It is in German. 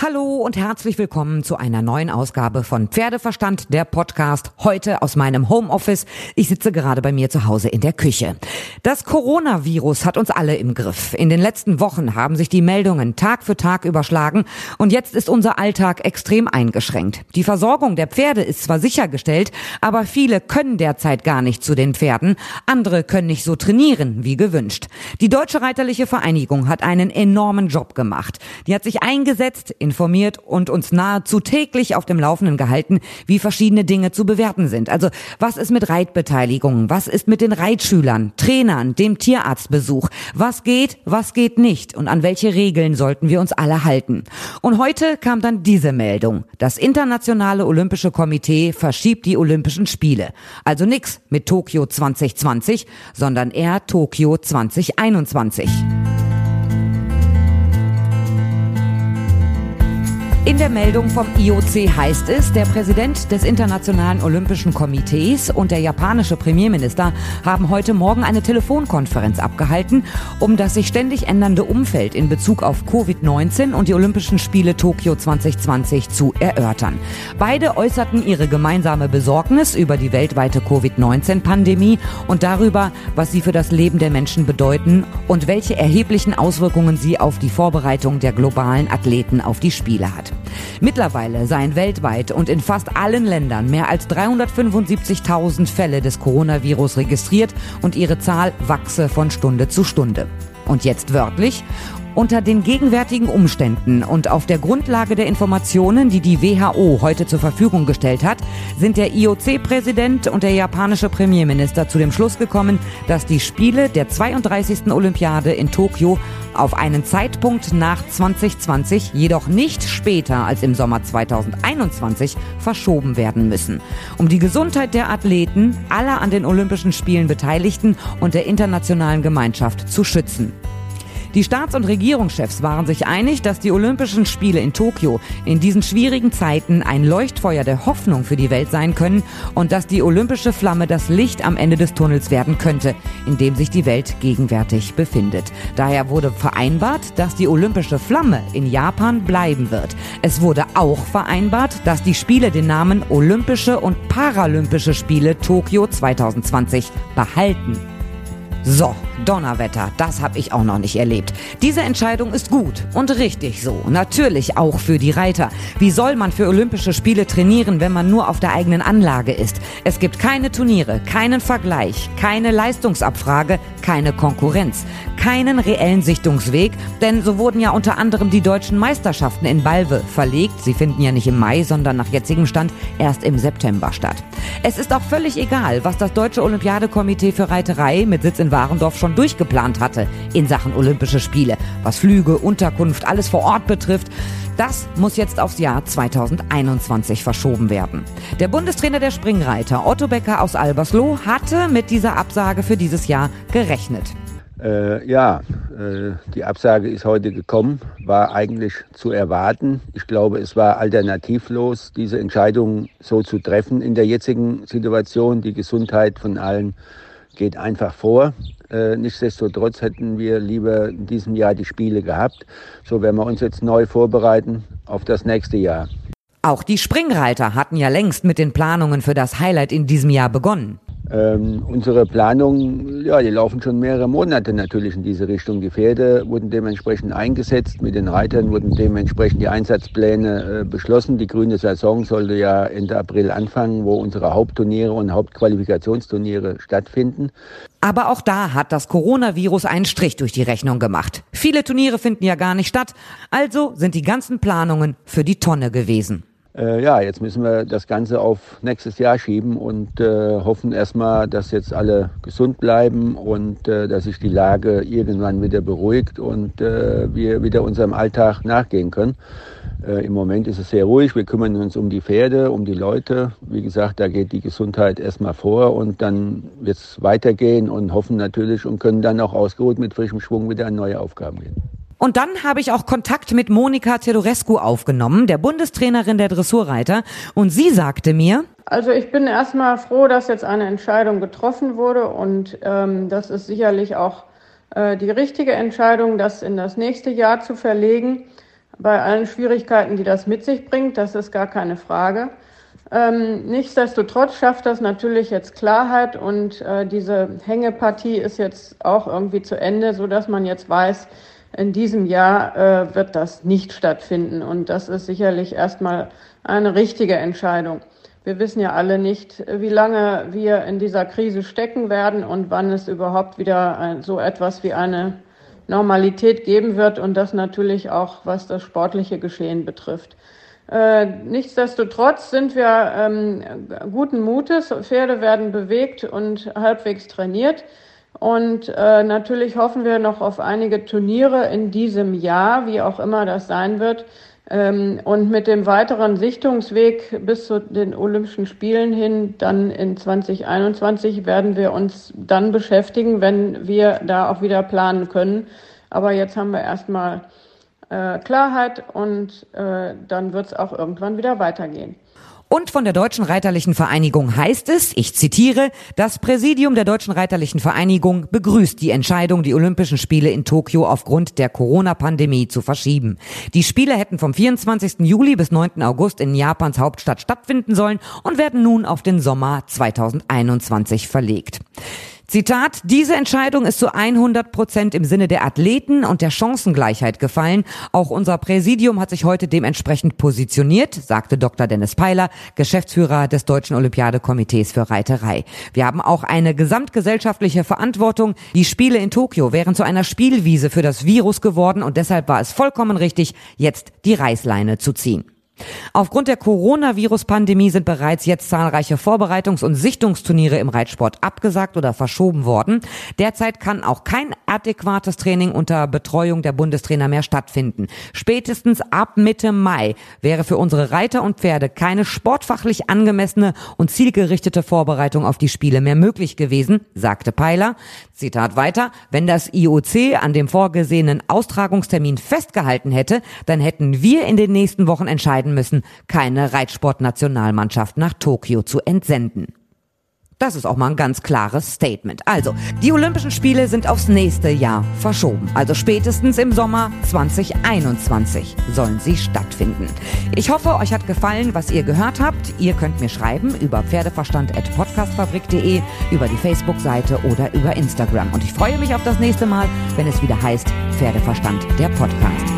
Hallo und herzlich willkommen zu einer neuen Ausgabe von Pferdeverstand, der Podcast, heute aus meinem Homeoffice. Ich sitze gerade bei mir zu Hause in der Küche. Das Coronavirus hat uns alle im Griff. In den letzten Wochen haben sich die Meldungen Tag für Tag überschlagen und jetzt ist unser Alltag extrem eingeschränkt. Die Versorgung der Pferde ist zwar sichergestellt, aber viele können derzeit gar nicht zu den Pferden. Andere können nicht so trainieren wie gewünscht. Die Deutsche Reiterliche Vereinigung hat einen enormen Job gemacht. Die hat sich eingesetzt, informiert und uns nahezu täglich auf dem Laufenden gehalten, wie verschiedene Dinge zu bewerten sind. Also was ist mit Reitbeteiligung? Was ist mit den Reitschülern, Trainern, dem Tierarztbesuch? Was geht, was geht nicht? Und an welche Regeln sollten wir uns alle halten? Und heute kam dann diese Meldung. Das Internationale Olympische Komitee verschiebt die Olympischen Spiele. Also nix mit Tokio 2020, sondern eher Tokio 2021. In der Meldung vom IOC heißt es, der Präsident des Internationalen Olympischen Komitees und der japanische Premierminister haben heute Morgen eine Telefonkonferenz abgehalten, um das sich ständig ändernde Umfeld in Bezug auf Covid-19 und die Olympischen Spiele Tokio 2020 zu erörtern. Beide äußerten ihre gemeinsame Besorgnis über die weltweite Covid-19-Pandemie und darüber, was sie für das Leben der Menschen bedeuten und welche erheblichen Auswirkungen sie auf die Vorbereitung der globalen Athleten auf die Spiele hat. Mittlerweile seien weltweit und in fast allen Ländern mehr als 375.000 Fälle des Coronavirus registriert und ihre Zahl wachse von Stunde zu Stunde. Und jetzt wörtlich, unter den gegenwärtigen Umständen und auf der Grundlage der Informationen, die die WHO heute zur Verfügung gestellt hat, sind der IOC-Präsident und der japanische Premierminister zu dem Schluss gekommen, dass die Spiele der 32. Olympiade in Tokio auf einen Zeitpunkt nach 2020, jedoch nicht später als im Sommer 2021, verschoben werden müssen, um die Gesundheit der Athleten, aller an den Olympischen Spielen Beteiligten und der internationalen Gemeinschaft zu schützen. Die Staats- und Regierungschefs waren sich einig, dass die Olympischen Spiele in Tokio in diesen schwierigen Zeiten ein Leuchtfeuer der Hoffnung für die Welt sein können und dass die olympische Flamme das Licht am Ende des Tunnels werden könnte, in dem sich die Welt gegenwärtig befindet. Daher wurde vereinbart, dass die olympische Flamme in Japan bleiben wird. Es wurde auch vereinbart, dass die Spiele den Namen Olympische und Paralympische Spiele Tokio 2020 behalten. So, Donnerwetter, das habe ich auch noch nicht erlebt. Diese Entscheidung ist gut und richtig so. Natürlich auch für die Reiter. Wie soll man für Olympische Spiele trainieren, wenn man nur auf der eigenen Anlage ist? Es gibt keine Turniere, keinen Vergleich, keine Leistungsabfrage, keine Konkurrenz, keinen reellen Sichtungsweg, denn so wurden ja unter anderem die deutschen Meisterschaften in Balve verlegt. Sie finden ja nicht im Mai, sondern nach jetzigem Stand erst im September statt. Es ist auch völlig egal, was das Deutsche Olympiadekomitee für Reiterei mit Sitz in Warendorf schon durchgeplant hatte in Sachen Olympische Spiele, was Flüge, Unterkunft, alles vor Ort betrifft. Das muss jetzt aufs Jahr 2021 verschoben werden. Der Bundestrainer der Springreiter Otto Becker aus Albersloh hatte mit dieser Absage für dieses Jahr gerechnet. Äh, ja, äh, die Absage ist heute gekommen, war eigentlich zu erwarten. Ich glaube, es war alternativlos, diese Entscheidung so zu treffen in der jetzigen Situation. Die Gesundheit von allen geht einfach vor. Äh, nichtsdestotrotz hätten wir lieber in diesem Jahr die Spiele gehabt. So werden wir uns jetzt neu vorbereiten auf das nächste Jahr. Auch die Springreiter hatten ja längst mit den Planungen für das Highlight in diesem Jahr begonnen. Ähm, unsere Planungen, ja, die laufen schon mehrere Monate natürlich in diese Richtung. Die Pferde wurden dementsprechend eingesetzt, mit den Reitern wurden dementsprechend die Einsatzpläne äh, beschlossen. Die grüne Saison sollte ja Ende April anfangen, wo unsere Hauptturniere und Hauptqualifikationsturniere stattfinden. Aber auch da hat das Coronavirus einen Strich durch die Rechnung gemacht. Viele Turniere finden ja gar nicht statt, also sind die ganzen Planungen für die Tonne gewesen äh, ja, jetzt müssen wir das Ganze auf nächstes Jahr schieben und äh, hoffen erstmal, dass jetzt alle gesund bleiben und äh, dass sich die Lage irgendwann wieder beruhigt und äh, wir wieder unserem Alltag nachgehen können. Äh, Im Moment ist es sehr ruhig. Wir kümmern uns um die Pferde, um die Leute. Wie gesagt, da geht die Gesundheit erstmal vor und dann wird es weitergehen und hoffen natürlich und können dann auch ausgeruht mit frischem Schwung wieder an neue Aufgaben gehen. Und dann habe ich auch Kontakt mit Monika Teodorescu aufgenommen, der Bundestrainerin der Dressurreiter. Und sie sagte mir, also ich bin erstmal froh, dass jetzt eine Entscheidung getroffen wurde und ähm, das ist sicherlich auch äh, die richtige Entscheidung, das in das nächste Jahr zu verlegen. bei allen Schwierigkeiten, die das mit sich bringt. Das ist gar keine Frage. Ähm, nichtsdestotrotz schafft das natürlich jetzt Klarheit und äh, diese Hängepartie ist jetzt auch irgendwie zu Ende, so dass man jetzt weiß, in diesem Jahr äh, wird das nicht stattfinden. Und das ist sicherlich erstmal eine richtige Entscheidung. Wir wissen ja alle nicht, wie lange wir in dieser Krise stecken werden und wann es überhaupt wieder so etwas wie eine Normalität geben wird und das natürlich auch, was das sportliche Geschehen betrifft. Äh, nichtsdestotrotz sind wir ähm, guten Mutes. Pferde werden bewegt und halbwegs trainiert. Und äh, natürlich hoffen wir noch auf einige Turniere in diesem Jahr, wie auch immer das sein wird. Ähm, und mit dem weiteren Sichtungsweg bis zu den Olympischen Spielen hin, dann in 2021, werden wir uns dann beschäftigen, wenn wir da auch wieder planen können. Aber jetzt haben wir erstmal äh, Klarheit und äh, dann wird es auch irgendwann wieder weitergehen. Und von der Deutschen Reiterlichen Vereinigung heißt es, ich zitiere, das Präsidium der Deutschen Reiterlichen Vereinigung begrüßt die Entscheidung, die Olympischen Spiele in Tokio aufgrund der Corona-Pandemie zu verschieben. Die Spiele hätten vom 24. Juli bis 9. August in Japans Hauptstadt stattfinden sollen und werden nun auf den Sommer 2021 verlegt. Zitat, diese Entscheidung ist zu 100 Prozent im Sinne der Athleten und der Chancengleichheit gefallen. Auch unser Präsidium hat sich heute dementsprechend positioniert, sagte Dr. Dennis Peiler, Geschäftsführer des Deutschen Olympiadekomitees für Reiterei. Wir haben auch eine gesamtgesellschaftliche Verantwortung. Die Spiele in Tokio wären zu einer Spielwiese für das Virus geworden und deshalb war es vollkommen richtig, jetzt die Reißleine zu ziehen. Aufgrund der Coronavirus-Pandemie sind bereits jetzt zahlreiche Vorbereitungs- und Sichtungsturniere im Reitsport abgesagt oder verschoben worden. Derzeit kann auch kein adäquates Training unter Betreuung der Bundestrainer mehr stattfinden. Spätestens ab Mitte Mai wäre für unsere Reiter und Pferde keine sportfachlich angemessene und zielgerichtete Vorbereitung auf die Spiele mehr möglich gewesen, sagte Peiler. Zitat weiter, wenn das IOC an dem vorgesehenen Austragungstermin festgehalten hätte, dann hätten wir in den nächsten Wochen entscheiden müssen, keine Reitsportnationalmannschaft nach Tokio zu entsenden. Das ist auch mal ein ganz klares Statement. Also, die Olympischen Spiele sind aufs nächste Jahr verschoben. Also spätestens im Sommer 2021 sollen sie stattfinden. Ich hoffe, euch hat gefallen, was ihr gehört habt. Ihr könnt mir schreiben über pferdeverstand.podcastfabrik.de, über die Facebook-Seite oder über Instagram. Und ich freue mich auf das nächste Mal, wenn es wieder heißt Pferdeverstand, der Podcast.